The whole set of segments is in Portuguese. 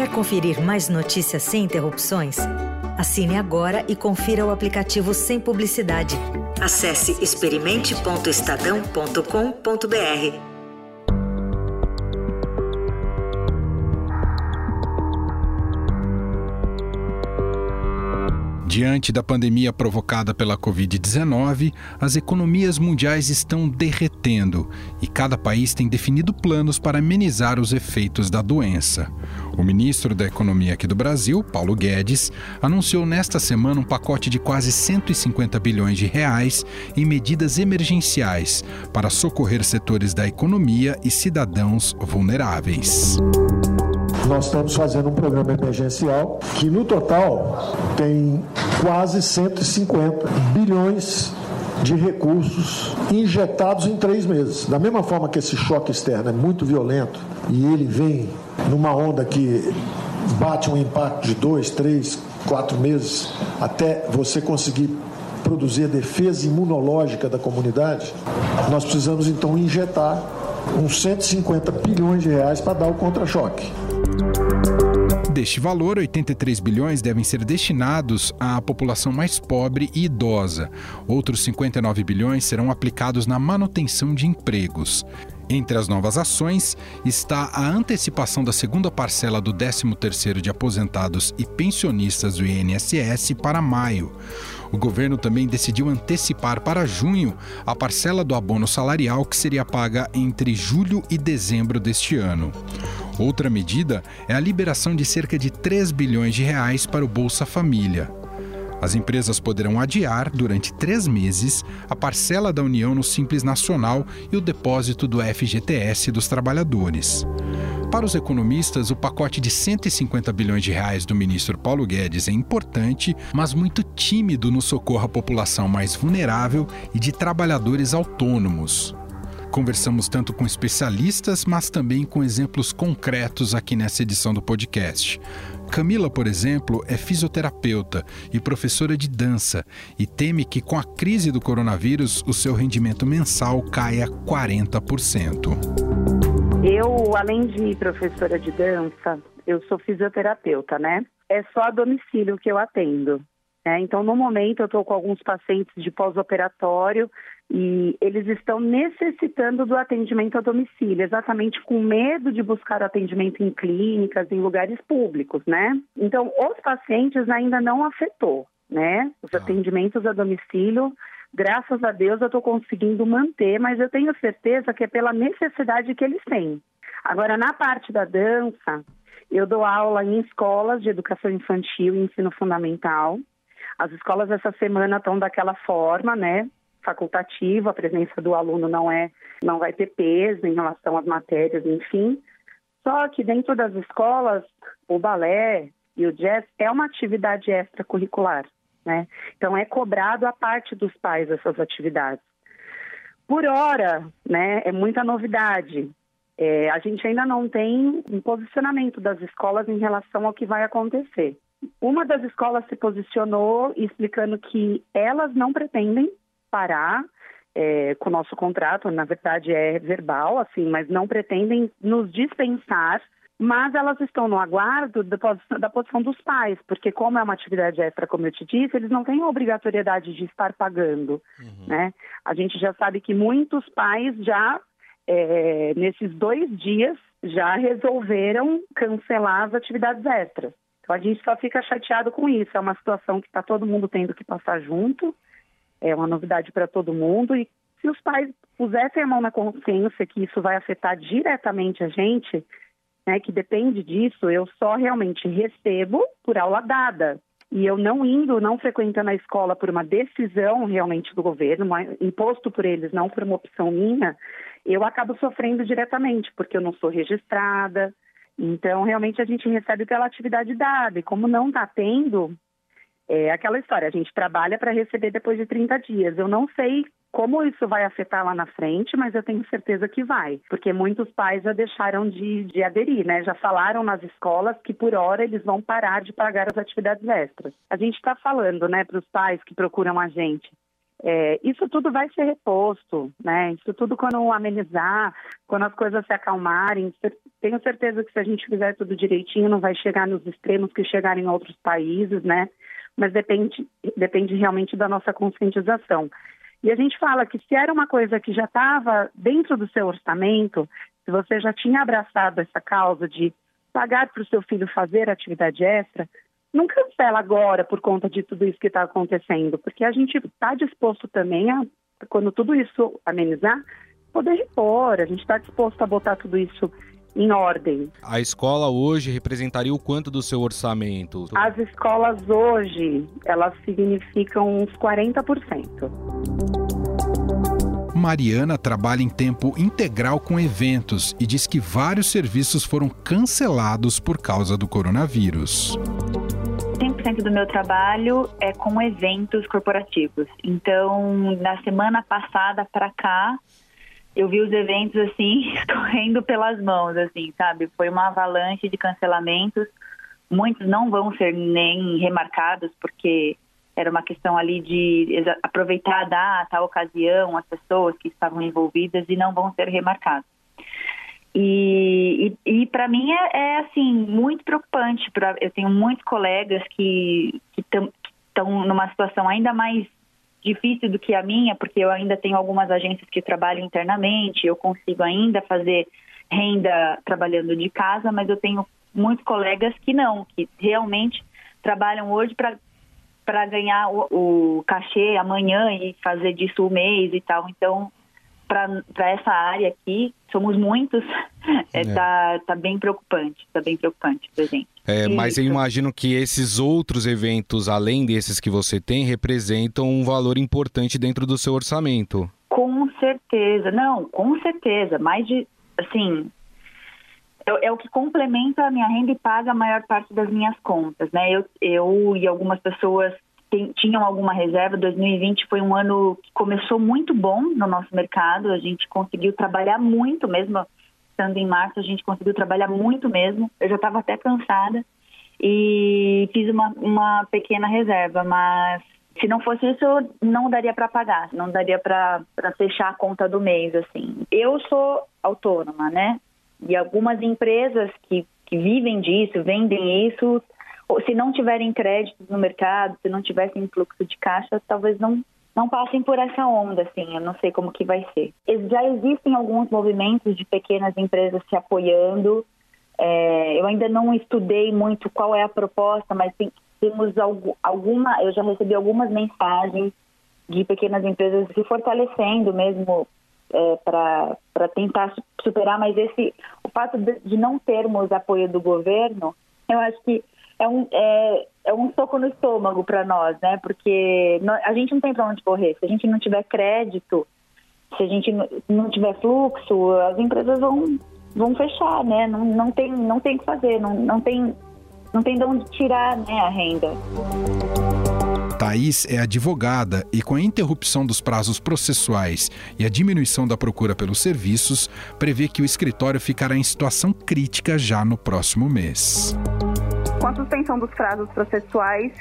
Quer conferir mais notícias sem interrupções? Assine agora e confira o aplicativo sem publicidade. Acesse experimente.estadão.com.br. Diante da pandemia provocada pela Covid-19, as economias mundiais estão derretendo e cada país tem definido planos para amenizar os efeitos da doença. O ministro da Economia aqui do Brasil, Paulo Guedes, anunciou nesta semana um pacote de quase 150 bilhões de reais em medidas emergenciais para socorrer setores da economia e cidadãos vulneráveis. Nós estamos fazendo um programa emergencial que no total tem quase 150 bilhões de recursos injetados em três meses. Da mesma forma que esse choque externo é muito violento e ele vem numa onda que bate um impacto de dois, três, quatro meses até você conseguir produzir a defesa imunológica da comunidade, nós precisamos então injetar uns 150 bilhões de reais para dar o contra-choque. Deste valor, 83 bilhões devem ser destinados à população mais pobre e idosa. Outros 59 bilhões serão aplicados na manutenção de empregos. Entre as novas ações está a antecipação da segunda parcela do 13º de aposentados e pensionistas do INSS para maio. O governo também decidiu antecipar para junho a parcela do abono salarial que seria paga entre julho e dezembro deste ano. Outra medida é a liberação de cerca de 3 bilhões de reais para o Bolsa Família. As empresas poderão adiar, durante três meses, a parcela da União no Simples Nacional e o depósito do FGTS dos trabalhadores. Para os economistas, o pacote de 150 bilhões de reais do ministro Paulo Guedes é importante, mas muito tímido no socorro à população mais vulnerável e de trabalhadores autônomos. Conversamos tanto com especialistas, mas também com exemplos concretos aqui nessa edição do podcast. Camila, por exemplo, é fisioterapeuta e professora de dança e teme que com a crise do coronavírus o seu rendimento mensal caia 40%. Eu, além de professora de dança, eu sou fisioterapeuta, né? É só a domicílio que eu atendo. Né? Então, no momento, eu estou com alguns pacientes de pós-operatório e eles estão necessitando do atendimento a domicílio, exatamente com medo de buscar atendimento em clínicas, em lugares públicos, né? Então, os pacientes ainda não afetou, né? Os ah. atendimentos a domicílio, graças a Deus, eu estou conseguindo manter, mas eu tenho certeza que é pela necessidade que eles têm. Agora, na parte da dança, eu dou aula em escolas de educação infantil e ensino fundamental. As escolas essa semana estão daquela forma, né? facultativo, a presença do aluno não é, não vai ter peso em relação às matérias, enfim. Só que dentro das escolas, o balé e o jazz é uma atividade extracurricular, né? Então é cobrado a parte dos pais essas atividades. Por hora, né, é muita novidade. É, a gente ainda não tem um posicionamento das escolas em relação ao que vai acontecer. Uma das escolas se posicionou explicando que elas não pretendem parar é, com o nosso contrato, na verdade é verbal, assim, mas não pretendem nos dispensar, mas elas estão no aguardo da, posição dos pais, porque como é uma atividade extra, como eu te disse, eles não têm a obrigatoriedade de estar pagando, uhum. né? A gente já sabe que muitos pais já, é, nesses dois dias, já resolveram cancelar as atividades extras. Então a gente só fica chateado com isso, é uma situação que está todo mundo tendo que passar junto, é uma novidade para todo mundo e se os pais pusessem a mão na consciência que isso vai afetar diretamente a gente, né, que depende disso, eu só realmente recebo por aula dada. E eu não indo, não frequentando a escola por uma decisão realmente do governo, imposto por eles, não por uma opção minha, eu acabo sofrendo diretamente, porque eu não sou registrada. Então, realmente, a gente recebe pela atividade dada. E como não está tendo, é aquela história, a gente trabalha para receber depois de 30 dias. Eu não sei como isso vai afetar lá na frente, mas eu tenho certeza que vai, porque muitos pais já deixaram de, de aderir, né? Já falaram nas escolas que por hora eles vão parar de pagar as atividades extras. A gente está falando, né, para os pais que procuram a gente, É, isso tudo vai ser reposto, né? Isso tudo quando amenizar, quando as coisas se acalmarem. Tenho certeza que se a gente fizer tudo direitinho, não vai chegar nos extremos que chegaram em outros países, né? Mas depende, depende realmente da nossa conscientização. E a gente fala que se era uma coisa que já estava dentro do seu orçamento, se você já tinha abraçado essa causa de pagar para o seu filho fazer atividade extra, não cancela agora por conta de tudo isso que está acontecendo, porque a gente está disposto também a, quando tudo isso amenizar, poder repor, a gente está disposto a botar tudo isso em ordem. A escola hoje representaria o quanto do seu orçamento? As escolas hoje, elas significam uns 40%. Mariana trabalha em tempo integral com eventos e diz que vários serviços foram cancelados por causa do coronavírus. 100% do meu trabalho é com eventos corporativos. Então, na semana passada para cá, eu vi os eventos assim escorrendo pelas mãos, assim, sabe? Foi uma avalanche de cancelamentos. Muitos não vão ser nem remarcados porque era uma questão ali de aproveitar a data, a ocasião, as pessoas que estavam envolvidas e não vão ser remarcados. E, e, e para mim é, é, assim muito preocupante. Pra, eu tenho muitos colegas que estão numa situação ainda mais difícil do que a minha, porque eu ainda tenho algumas agências que trabalham internamente, eu consigo ainda fazer renda trabalhando de casa, mas eu tenho muitos colegas que não, que realmente trabalham hoje para ganhar o, o cachê amanhã e fazer disso o mês e tal. Então, para essa área aqui, somos muitos, é, é. Tá, tá bem preocupante, tá bem preocupante pra gente. É, mas eu imagino que esses outros eventos, além desses que você tem, representam um valor importante dentro do seu orçamento. Com certeza, não, com certeza, mais de, assim, é, é o que complementa a minha renda e paga a maior parte das minhas contas, né? Eu, eu e algumas pessoas tem, tinham alguma reserva. 2020 foi um ano que começou muito bom no nosso mercado. A gente conseguiu trabalhar muito, mesmo estando em março, a gente conseguiu trabalhar muito mesmo. Eu já estava até cansada e fiz uma, uma pequena reserva, mas se não fosse isso, não daria para pagar, não daria para fechar a conta do mês, assim. Eu sou autônoma, né? E algumas empresas que, que vivem disso, vendem isso, se não tiverem créditos no mercado, se não tivessem fluxo de caixa, talvez não não passem por essa onda, assim, eu não sei como que vai ser. Já existem alguns movimentos de pequenas empresas se apoiando, é, eu ainda não estudei muito qual é a proposta, mas tem, temos alguma, eu já recebi algumas mensagens de pequenas empresas se fortalecendo mesmo é, para tentar superar, mas esse o fato de, não termos apoio do governo, eu acho que é um, é, é um soco no estômago para nós, né? Porque a gente não tem para onde correr. Se a gente não tiver crédito, se a gente não tiver fluxo, as empresas vão, vão fechar, né? Não, não tem não tem o que fazer, não, não tem não tem de onde tirar né, a renda. Thaís é advogada e, com a interrupção dos prazos processuais e a diminuição da procura pelos serviços, prevê que o escritório ficará em situação crítica já no próximo mês. Com a suspensão dos prazos processuais,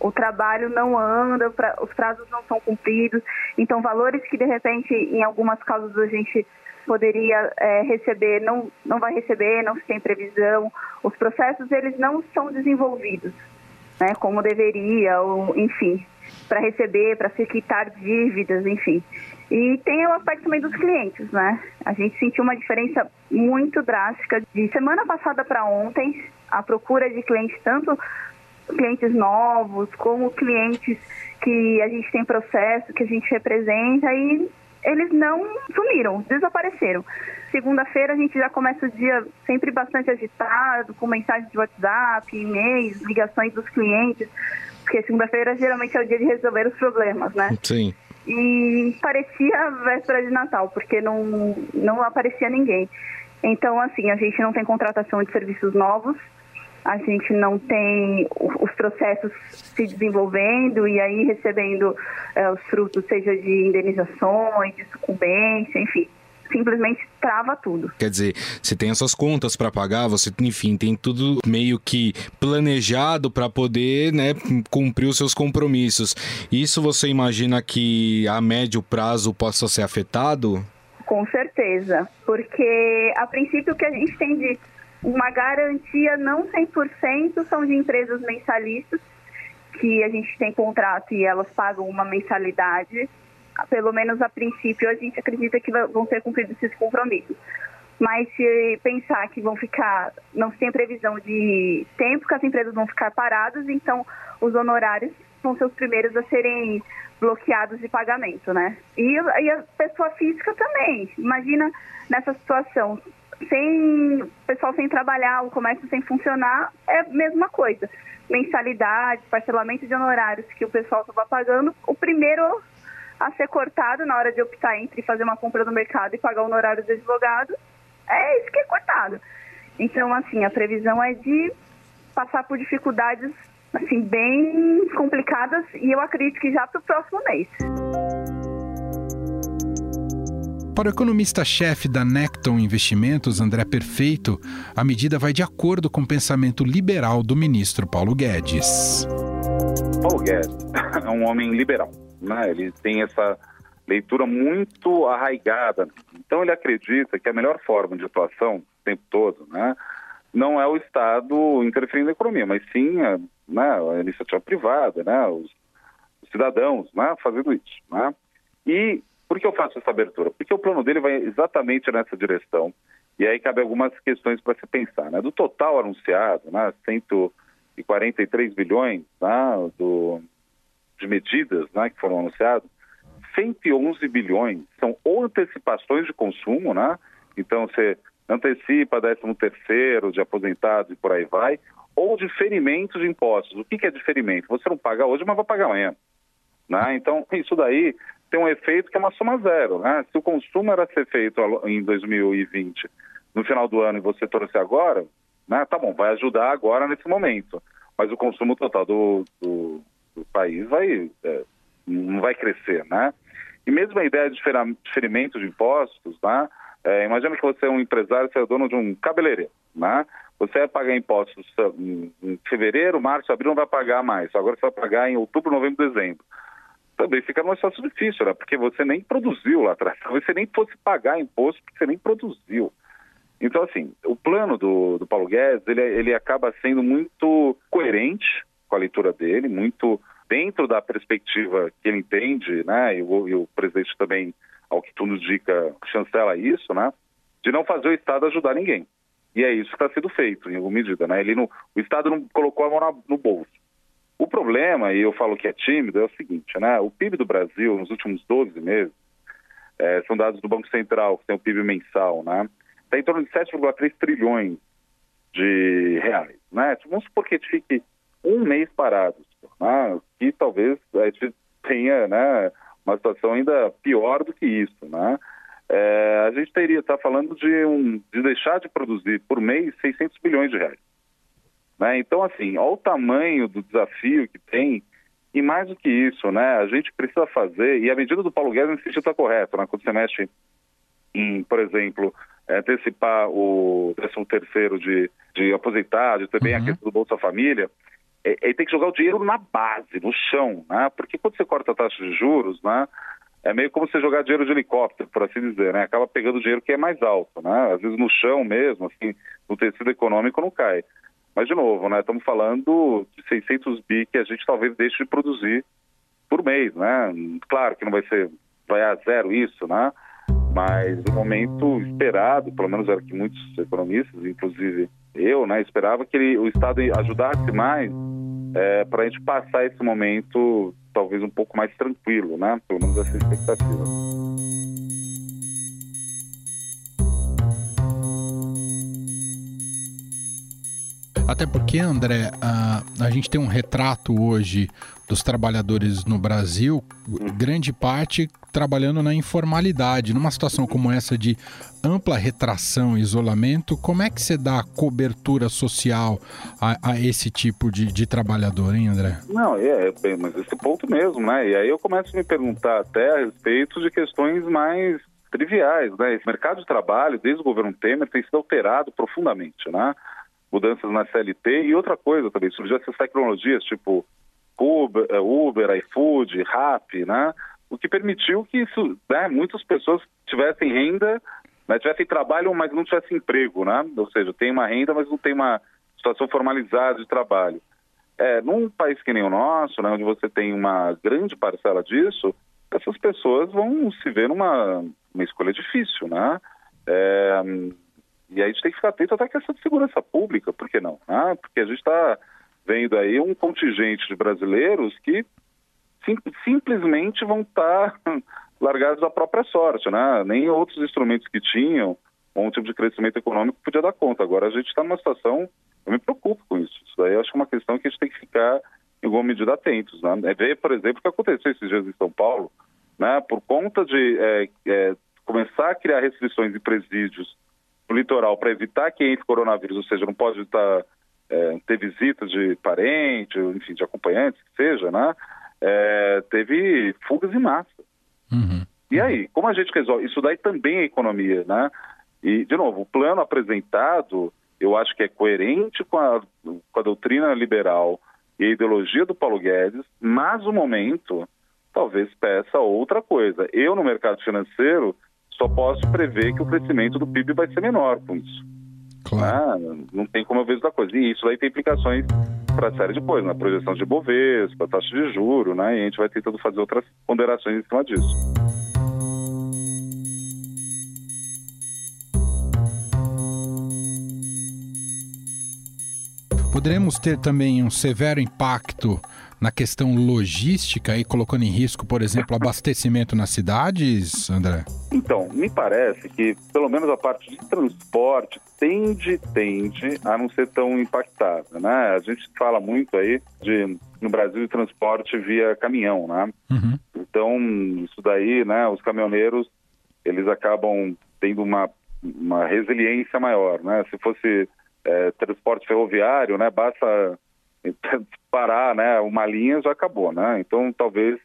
o trabalho não anda, os prazos não são cumpridos, então valores que de repente em algumas causas a gente poderia é, receber, não, não vai receber, não tem previsão, os processos eles não são desenvolvidos, né, como deveria, ou, enfim, para receber, para se quitar dívidas, enfim. E tem o aspecto também dos clientes, né? A gente sentiu uma diferença muito drástica de semana passada para ontem a procura de clientes, tanto clientes novos como clientes que a gente tem processo, que a gente representa e eles não sumiram, desapareceram. Segunda-feira a gente já começa o dia sempre bastante agitado, com mensagens de WhatsApp, e-mails, ligações dos clientes, porque segunda-feira geralmente é o dia de resolver os problemas, né? Sim. E parecia véspera de Natal, porque não, não aparecia ninguém. Então, assim, a gente não tem contratação de serviços novos, a gente não tem os processos se desenvolvendo e aí recebendo é, os frutos, seja de indenizações, de sucumbência, enfim. Simplesmente trava tudo. Quer dizer, você tem as suas contas para pagar, você, enfim, tem tudo meio que planejado para poder, né, cumprir os seus compromissos. Isso você imagina que a médio prazo possa ser afetado? Com certeza, porque a princípio o que a gente tem de uma garantia não 100% são de empresas mensalistas, que a gente tem contrato e elas pagam uma mensalidade pelo menos a princípio, a gente acredita que vão ser cumpridos esses compromissos. Mas se pensar que vão ficar, não tem previsão de tempo que as empresas vão ficar paradas, então os honorários vão ser os primeiros a serem bloqueados de pagamento, né? E, e a pessoa física também. Imagina nessa situação, sem pessoal sem trabalhar, o comércio sem funcionar, é a mesma coisa. Mensalidade, parcelamento de honorários que o pessoal estava pagando, o primeiro a ser cortado na hora de optar entre fazer uma compra no mercado e pagar o honorário do advogado, é isso que é cortado. Então, assim, a previsão é de passar por dificuldades assim bem complicadas e eu acredito que já para o próximo mês. Para o economista-chefe da Necton Investimentos, André Perfeito, a medida vai de acordo com o pensamento liberal do ministro Paulo Guedes. Paulo Guedes é um homem liberal né? Ele tem essa leitura muito arraigada. Então ele acredita que a melhor forma de atuação o tempo todo, né, não é o Estado interferindo na economia, mas sim a, né, a iniciativa privada, né, os, os, cidadãos, né, fazendo isso, né? E por que eu faço essa abertura? Porque o plano dele vai exatamente nessa direção. E aí cabe algumas questões para se pensar, né? Do total anunciado, né, 143 bilhões, né, do de medidas né, que foram anunciadas, 111 bilhões são ou antecipações de consumo, né? Então você antecipa 13 terceiro de aposentados e por aí vai, ou diferimento de impostos. O que é diferimento? Você não paga hoje, mas vai pagar amanhã. Né? Então, isso daí tem um efeito que é uma soma zero. Né? Se o consumo era ser feito em 2020, no final do ano, e você trouxe agora, né? tá bom, vai ajudar agora nesse momento. Mas o consumo total do, do o país vai, é, não vai crescer, né? E mesmo a ideia de diferimento de impostos, né? É, imagina que você é um empresário, você é dono de um cabeleireiro, né? Você vai pagar impostos em fevereiro, março, abril, não vai pagar mais. Agora você vai pagar em outubro, novembro, dezembro. Também fica numa situação difícil, né? Porque você nem produziu lá atrás. Talvez você nem fosse pagar imposto porque você nem produziu. Então, assim, o plano do, do Paulo Guedes, ele, ele acaba sendo muito coerente, com a leitura dele, muito dentro da perspectiva que ele entende, né? E o, e o presidente também, ao que tudo indica, chancela isso, né? De não fazer o Estado ajudar ninguém. E é isso que está sendo feito, em alguma medida, né? Ele não, o Estado não colocou a mão na, no bolso. O problema, e eu falo que é tímido, é o seguinte, né? O PIB do Brasil, nos últimos 12 meses, é, são dados do Banco Central, que tem o PIB mensal, né? Está em torno de 7,3 trilhões de reais, né? Vamos supor que a gente fique um mês parados, né? que talvez a gente tenha né, uma situação ainda pior do que isso. Né? É, a gente teria estar tá falando de, um, de deixar de produzir por mês 600 bilhões de reais. Né? Então, assim, olha o tamanho do desafio que tem e mais do que isso, né, a gente precisa fazer, e a medida do Paulo Guedes nesse sentido está correta, né, quando você mexe em, por exemplo, antecipar o 13 terceiro de, de aposentado, também uhum. a questão do Bolsa Família, é, ele tem que jogar o dinheiro na base, no chão, né? Porque quando você corta a taxa de juros, né? É meio como você jogar dinheiro de helicóptero, por assim dizer, né? Acaba pegando dinheiro que é mais alto, né? Às vezes no chão mesmo, assim, no tecido econômico não cai. Mas, de novo, né? Estamos falando de 600 bi que a gente talvez deixe de produzir por mês, né? Claro que não vai ser, vai a zero isso, né? Mas o momento esperado, pelo menos era que muitos economistas, inclusive eu, né, esperava que ele, o Estado ajudasse mais é, para a gente passar esse momento talvez um pouco mais tranquilo, né? Pelo menos essa expectativa. Até porque, André, a, a gente tem um retrato hoje dos trabalhadores no Brasil, grande parte trabalhando na informalidade. Numa situação como essa de ampla retração e isolamento, como é que você dá cobertura social a, a esse tipo de, de, trabalhador, hein, André? Não, é, é, mas esse ponto mesmo, né? E aí eu começo a me perguntar até a respeito de questões mais triviais, né? Esse mercado de trabalho, desde o governo Temer, tem sido alterado profundamente, né? Mudanças na CLT e outra coisa também, surgiu essas tecnologias tipo Uber, eh, Uber iFood, Rap, né? O que permitiu que isso, né, muitas pessoas tivessem renda, né, tivessem trabalho, mas não tivessem emprego, né? Ou seja, tem uma renda, mas não tem uma situação formalizada de trabalho. É, num país que nem o nosso, né, onde você tem uma grande parcela disso, essas pessoas vão se ver numa uma escolha difícil, né? É, e aí a gente tem que ficar atento até a questão de segurança pública, por que não? Né? Porque a gente está vendo aí um contingente de brasileiros que sim, simplesmente vão estar tá largados à própria sorte, né? Nem outros instrumentos que tinham um tipo de crescimento econômico podia dar conta. Agora a gente está numa situação, eu me preocupo com isso. Isso daí acho que é uma questão que a gente tem que ficar em alguma medida atentos. Né? É ver, por exemplo, o que aconteceu esses dias em São Paulo, né? Por conta de é, é, começar a criar restrições em presídios no litoral para evitar que entre coronavírus, ou seja, não pode estar, é, ter visitas de parente, enfim, de acompanhantes, que seja, né? É, teve fugas em massa. Uhum. E aí, como a gente resolve? Isso daí também é economia, né? E, de novo, o plano apresentado, eu acho que é coerente com a, com a doutrina liberal e a ideologia do Paulo Guedes, mas o momento talvez peça outra coisa. Eu, no mercado financeiro, só posso prever que o crescimento do PIB vai ser menor com isso. Claro. Ah, não tem como eu ver outra coisa. E isso aí tem implicações para a série de coisas, na projeção de Bovespa, taxa de juro, né? E a gente vai tentando fazer outras ponderações em cima disso. Poderemos ter também um severo impacto na questão logística e colocando em risco, por exemplo, abastecimento nas cidades, André? Então, me parece que pelo menos a parte de transporte tende, tende a não ser tão impactada, né? A gente fala muito aí de no Brasil transporte via caminhão, né? Uhum. Então, isso daí, né, os caminhoneiros, eles acabam tendo uma, uma resiliência maior, né? Se fosse é, transporte ferroviário, né, basta parar né, uma linha já acabou, né? Então talvez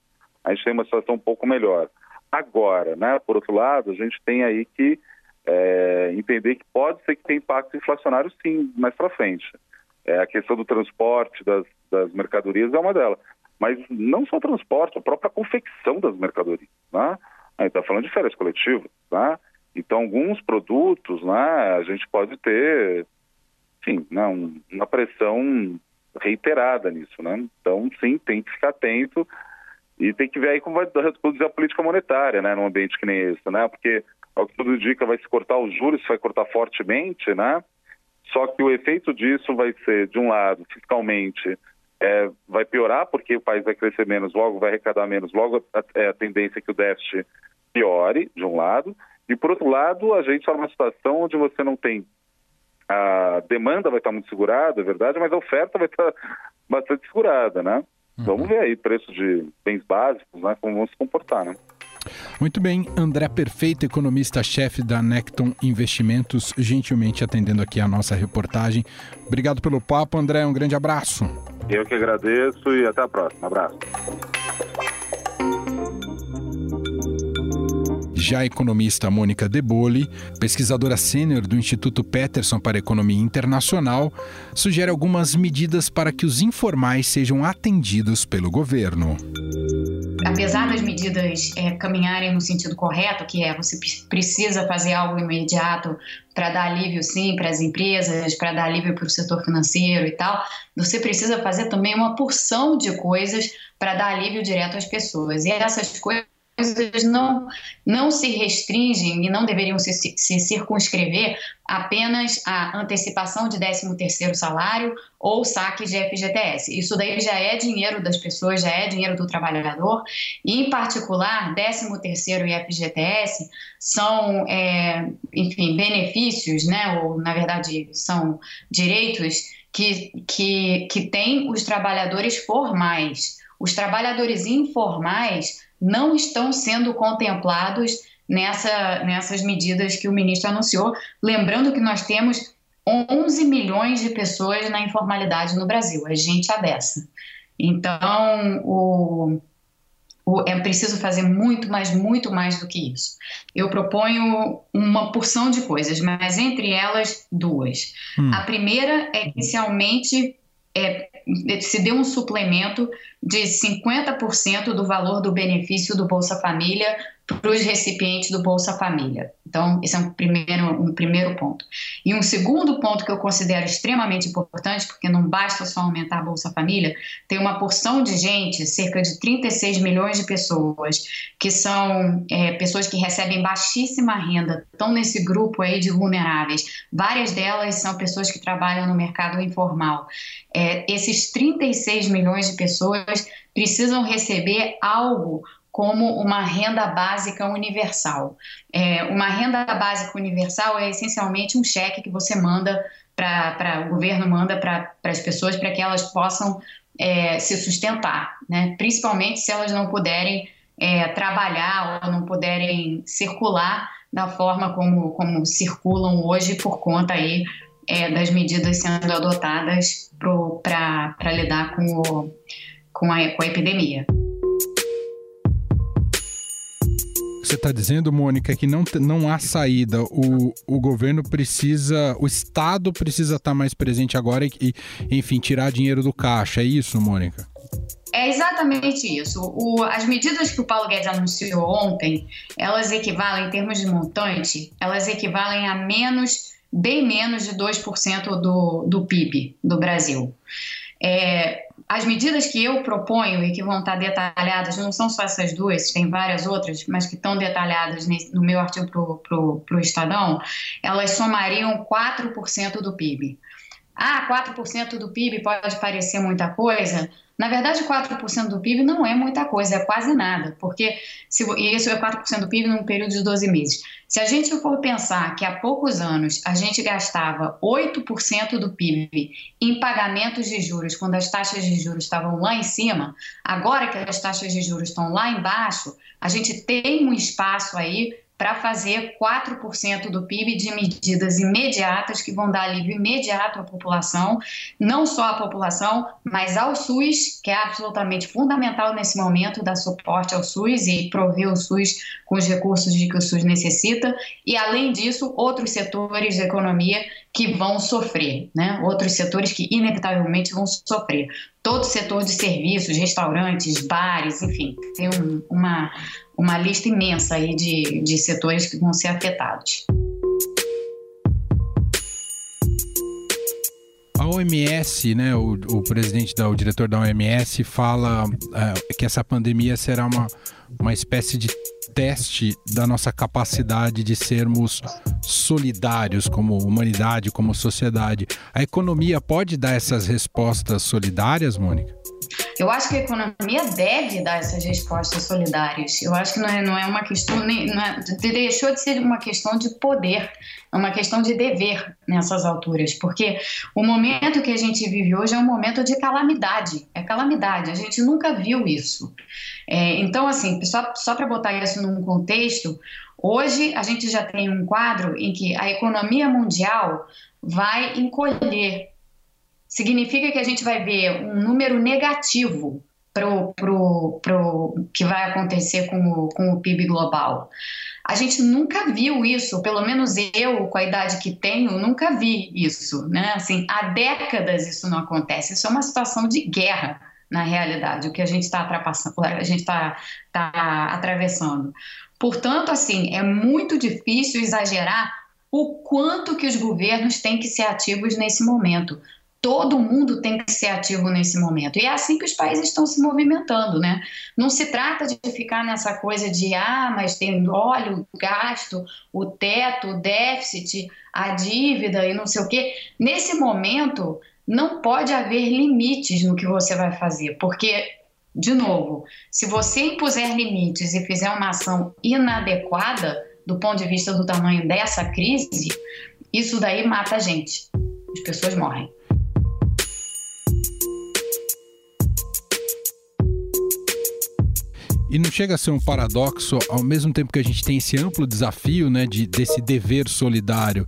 a gente tenha uma situação um pouco melhor. Agora, né, por outro lado, a gente tem aí que é, entender que pode ser que tenha impacto inflacionário sim, mais para frente. É, a questão do transporte das, das mercadorias é uma delas. Mas não só o transporte, a própria confecção das mercadorias. Né? A gente está falando de férias coletivas. Né? Então, alguns produtos né, a gente pode ter, enfim, né, uma pressão reiterada nisso, né? Então, sim, tem que ficar atento e tem que ver aí como vai reduzir a política monetária, né, num ambiente que nem esse, né? Porque, ao que tudo indica, vai se cortar os juros, vai cortar fortemente, né? Só que o efeito disso vai ser, de um lado, fiscalmente, é, vai piorar, porque o país vai crescer menos, logo vai arrecadar menos, logo a, é a tendência é que o déficit piore, de um lado, e por outro lado, a gente está numa situação onde você não tem a demanda vai estar muito segurada, é verdade, mas a oferta vai estar bastante segurada, né? Uhum. Vamos ver aí preço de bens básicos, né? Como vão se comportar, né? Muito bem, André Perfeito, economista-chefe da Necton Investimentos, gentilmente atendendo aqui a nossa reportagem. Obrigado pelo papo, André, um grande abraço. Eu que agradeço e até a próxima. Abraço. Já economista Mônica Deboli, pesquisadora sênior do Instituto Peterson para Economia Internacional, sugere algumas medidas para que os informais sejam atendidos pelo governo apesar das medidas é, caminharem no sentido correto, que é você precisa fazer algo imediato para dar alívio, sim, para as empresas, para dar alívio para o setor financeiro e tal, você precisa fazer também uma porção de coisas para dar alívio direto às pessoas. E essas coisas coisas não, não se restringem e não deveriam se, se circunscrever apenas à antecipação de 13º salário ou saque de FGTS. Isso daí já é dinheiro das pessoas, já é dinheiro do trabalhador e, em particular, 13º e FGTS são, é, enfim, benefícios, né, ou, na verdade, são direitos que, que, que têm os trabalhadores formais. Os trabalhadores informais não estão sendo contemplados nessa, nessas medidas que o ministro anunciou. Lembrando que nós temos 11 milhões de pessoas na informalidade no Brasil, a gente dessa. Então, o, é preciso fazer muito mais, muito mais do que isso. Eu proponho uma porção de coisas, mas entre elas, duas. Hum. A primeira é que se aumente é, se dê um suplemento de 50% do valor do benefício do Bolsa Família para os recipientes do Bolsa Família. Então, esse é um primeiro, um primeiro ponto. E um segundo ponto que eu considero extremamente importante, porque não basta só aumentar a Bolsa Família, tem uma porção de gente, cerca de 36 milhões de pessoas, que são é, pessoas que recebem baixíssima renda, estão nesse grupo aí de vulneráveis. Várias delas são pessoas que trabalham no mercado informal. É, esses 36 milhões de pessoas precisam receber algo como uma renda básica universal. É, uma renda básica universal é essencialmente um cheque que você manda para o governo manda para as pessoas para que elas possam é, se sustentar, né? principalmente se elas não puderem é, trabalhar ou não puderem circular da forma como, como circulam hoje por conta aí é, das medidas sendo adotadas para lidar com, o, com, a, com a epidemia. Você está dizendo, Mônica, que não, não há saída. O, o governo precisa, o Estado precisa estar tá mais presente agora e, enfim, tirar dinheiro do caixa. É isso, Mônica? É exatamente isso. O, as medidas que o Paulo Guedes anunciou ontem, elas equivalem, em termos de montante, elas equivalem a menos, bem menos de 2% do, do PIB do Brasil. É, as medidas que eu proponho e que vão estar detalhadas, não são só essas duas, tem várias outras, mas que estão detalhadas no meu artigo para o Estadão, elas somariam 4% do PIB. Ah, 4% do PIB pode parecer muita coisa, na verdade, 4% do PIB não é muita coisa, é quase nada, porque se, e isso é 4% do PIB num período de 12 meses. Se a gente for pensar que há poucos anos a gente gastava 8% do PIB em pagamentos de juros, quando as taxas de juros estavam lá em cima, agora que as taxas de juros estão lá embaixo, a gente tem um espaço aí para fazer 4% do PIB de medidas imediatas que vão dar alívio imediato à população, não só à população, mas ao SUS, que é absolutamente fundamental nesse momento dar suporte ao SUS e prover o SUS com os recursos de que o SUS necessita, e além disso, outros setores da economia que vão sofrer, né? Outros setores que inevitavelmente vão sofrer. Todo o setor de serviços, restaurantes, bares, enfim, tem um, uma uma lista imensa aí de, de setores que vão ser afetados. A OMS, né, o, o presidente, da, o diretor da OMS fala é, que essa pandemia será uma, uma espécie de teste da nossa capacidade de sermos solidários como humanidade, como sociedade. A economia pode dar essas respostas solidárias, Mônica? Eu acho que a economia deve dar essas respostas solidárias. Eu acho que não é, não é uma questão, não é, deixou de ser uma questão de poder, é uma questão de dever nessas alturas, porque o momento que a gente vive hoje é um momento de calamidade, é calamidade, a gente nunca viu isso. É, então, assim, só, só para botar isso num contexto, hoje a gente já tem um quadro em que a economia mundial vai encolher significa que a gente vai ver um número negativo pro, pro, pro que vai acontecer com o, com o PIB global. A gente nunca viu isso, pelo menos eu, com a idade que tenho, nunca vi isso, né? Assim, há décadas isso não acontece. Isso é uma situação de guerra, na realidade, o que a gente está está tá atravessando. Portanto, assim, é muito difícil exagerar o quanto que os governos têm que ser ativos nesse momento todo mundo tem que ser ativo nesse momento. E é assim que os países estão se movimentando, né? Não se trata de ficar nessa coisa de, ah, mas tem, olha, o gasto, o teto, o déficit, a dívida e não sei o quê. Nesse momento, não pode haver limites no que você vai fazer, porque, de novo, se você impuser limites e fizer uma ação inadequada do ponto de vista do tamanho dessa crise, isso daí mata a gente. As pessoas morrem. E não chega a ser um paradoxo, ao mesmo tempo que a gente tem esse amplo desafio né, de, desse dever solidário,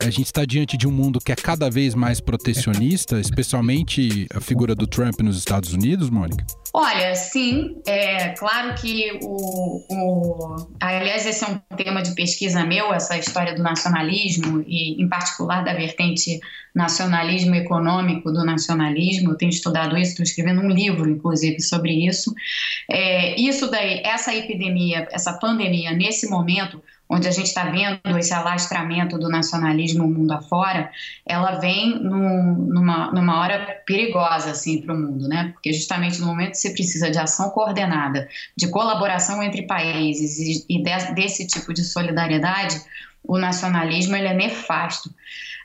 a gente está diante de um mundo que é cada vez mais protecionista, especialmente a figura do Trump nos Estados Unidos, Mônica? Olha, sim, é claro que o, o. Aliás, esse é um tema de pesquisa meu, essa história do nacionalismo, e em particular da vertente nacionalismo econômico do nacionalismo. Eu tenho estudado isso, estou escrevendo um livro, inclusive, sobre isso. É, isso daí, essa epidemia, essa pandemia, nesse momento, onde a gente está vendo esse alastramento do nacionalismo mundo afora, ela vem num, numa, numa hora perigosa assim, para o mundo, né? porque justamente no momento que você precisa de ação coordenada, de colaboração entre países e, e de, desse tipo de solidariedade, o nacionalismo ele é nefasto.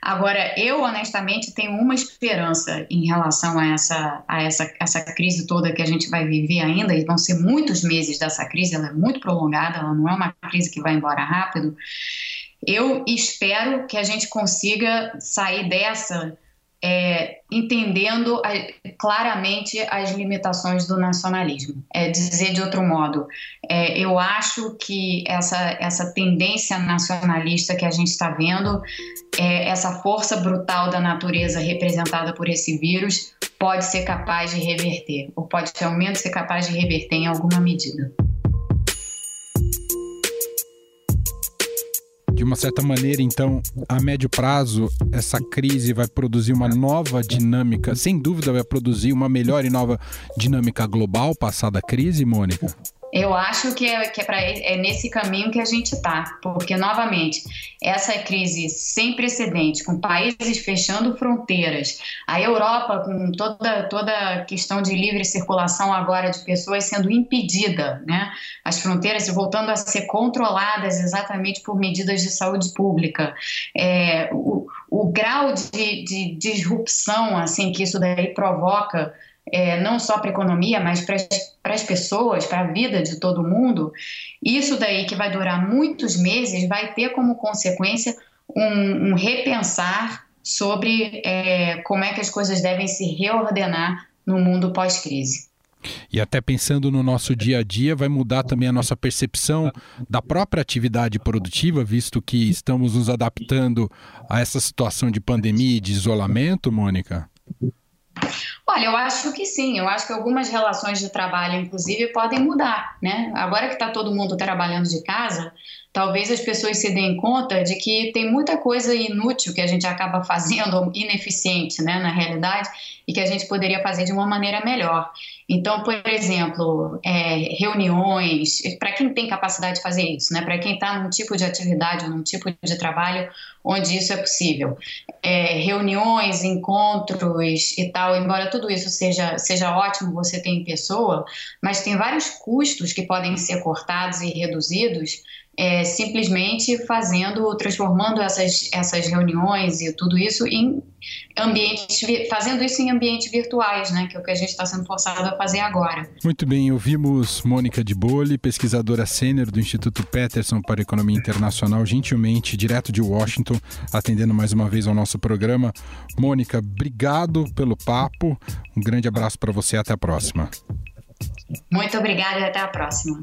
Agora, eu honestamente tenho uma esperança em relação a essa, a essa, essa crise toda que a gente vai viver ainda, e vão ser muitos meses dessa crise, ela é muito prolongada, ela não é uma crise que vai embora rápido. Eu espero que a gente consiga sair dessa é, entendendo claramente as limitações do nacionalismo. É dizer de outro modo, é, eu acho que essa, essa tendência nacionalista que a gente está vendo, é, essa força brutal da natureza representada por esse vírus, pode ser capaz de reverter, ou pode menos ser capaz de reverter em alguma medida. De uma certa maneira, então, a médio prazo, essa crise vai produzir uma nova dinâmica, sem dúvida vai produzir uma melhor e nova dinâmica global passada a crise, Mônica? Eu acho que é, que é, pra, é nesse caminho que a gente está, porque, novamente, essa crise sem precedente, com países fechando fronteiras, a Europa com toda, toda a questão de livre circulação agora de pessoas sendo impedida, né? as fronteiras voltando a ser controladas exatamente por medidas de saúde pública, é, o, o grau de, de disrupção assim, que isso daí provoca é, não só para a economia, mas para as pessoas, para a vida de todo mundo, isso daí que vai durar muitos meses vai ter como consequência um, um repensar sobre é, como é que as coisas devem se reordenar no mundo pós-crise. E até pensando no nosso dia a dia, vai mudar também a nossa percepção da própria atividade produtiva, visto que estamos nos adaptando a essa situação de pandemia e de isolamento, Mônica? Olha, eu acho que sim. Eu acho que algumas relações de trabalho, inclusive, podem mudar, né? Agora que está todo mundo trabalhando de casa, talvez as pessoas se deem conta de que tem muita coisa inútil que a gente acaba fazendo, ineficiente, né, na realidade, e que a gente poderia fazer de uma maneira melhor. Então, por exemplo, é, reuniões, para quem tem capacidade de fazer isso, né, para quem está num tipo de atividade num tipo de trabalho onde isso é possível. É, reuniões, encontros e tal, embora tudo isso seja, seja ótimo você ter em pessoa, mas tem vários custos que podem ser cortados e reduzidos é, simplesmente fazendo, transformando essas, essas reuniões e tudo isso em ambientes, fazendo isso em ambientes virtuais, né, que é o que a gente está sendo forçado a fazer agora. Muito bem, ouvimos Mônica de Bole, pesquisadora sênior do Instituto Peterson para Economia Internacional, gentilmente direto de Washington, atendendo mais uma vez ao nosso programa. Mônica, obrigado pelo papo, um grande abraço para você, até a próxima. Muito obrigada e até a próxima.